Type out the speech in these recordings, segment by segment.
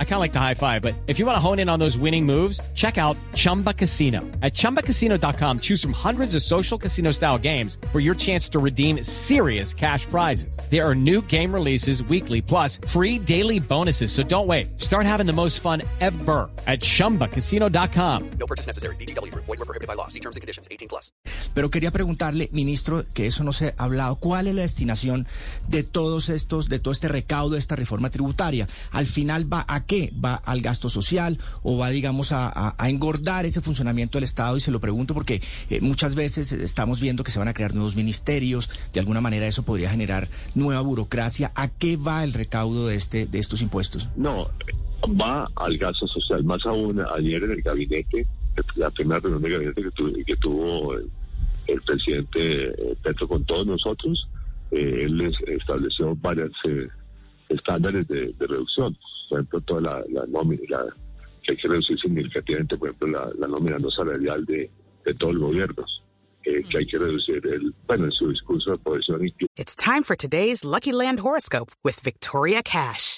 I kind of like the high five, but if you want to hone in on those winning moves, check out Chumba Casino. At ChumbaCasino.com, choose from hundreds of social casino style games for your chance to redeem serious cash prizes. There are new game releases weekly, plus free daily bonuses. So don't wait. Start having the most fun ever at ChumbaCasino.com. No purchase necessary. BGW. Void were prohibited by law. See terms and conditions. 18 plus. Pero quería preguntarle, ministro, que eso no se ha hablado, ¿cuál es la destinación de todos estos, de todo este recaudo de esta reforma tributaria? Al final va a qué? ¿Va al gasto social o va, digamos, a, engordar ese funcionamiento del Estado? Y se lo pregunto porque eh, muchas veces estamos viendo que se van a crear nuevos ministerios, de alguna manera eso podría generar nueva burocracia. ¿A qué va el recaudo de este, de estos impuestos? No, va al gasto social. Más aún, ayer en el gabinete, la primera reunión de gabinete que, tu- que tuvo el, presidente eh, Petro con todos nosotros, eh, él estableció varios estándares de, de reducción. Por ejemplo, toda la, la nómina, la- que hay que reducir significativamente, por ejemplo, la, la nómina no salarial de, de todos los gobiernos. eh, que hay que reducir el, bueno, en su discurso de It's time for today's Lucky Land horoscope with Victoria Cash.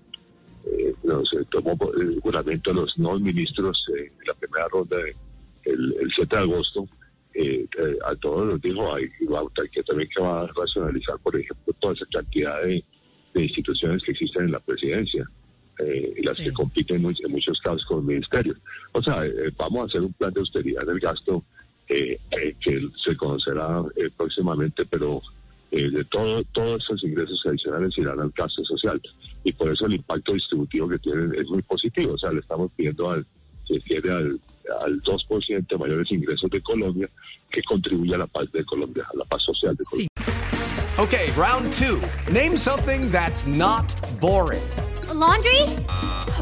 eh, nos eh, tomó el juramento los nuevos ministros eh, en la primera ronda de- el, el 7 de agosto, eh, eh, a todos nos dijo hay, que también que va a racionalizar, por ejemplo, toda esa cantidad de, de instituciones que existen en la presidencia. eh, y las que compiten en, much- en muchos casos con ministerios. O sea, eh, vamos a hacer un plan de austeridad del gasto eh, eh, que se conocerá eh, próximamente, pero eh, de todo, todos esos ingresos adicionales irán al gasto social. Y por eso el impacto distributivo que tienen es muy positivo. O sea, le estamos pidiendo al, se quiere al, al 2% de mayores ingresos de Colombia que contribuya a la paz de Colombia, a la paz social de Colombia. Okay, round two. Name something that's not boring. A laundry?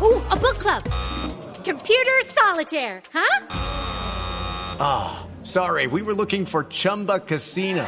Ooh, a book club. Computer solitaire, huh? Sorry, we were looking for Chumba Casino.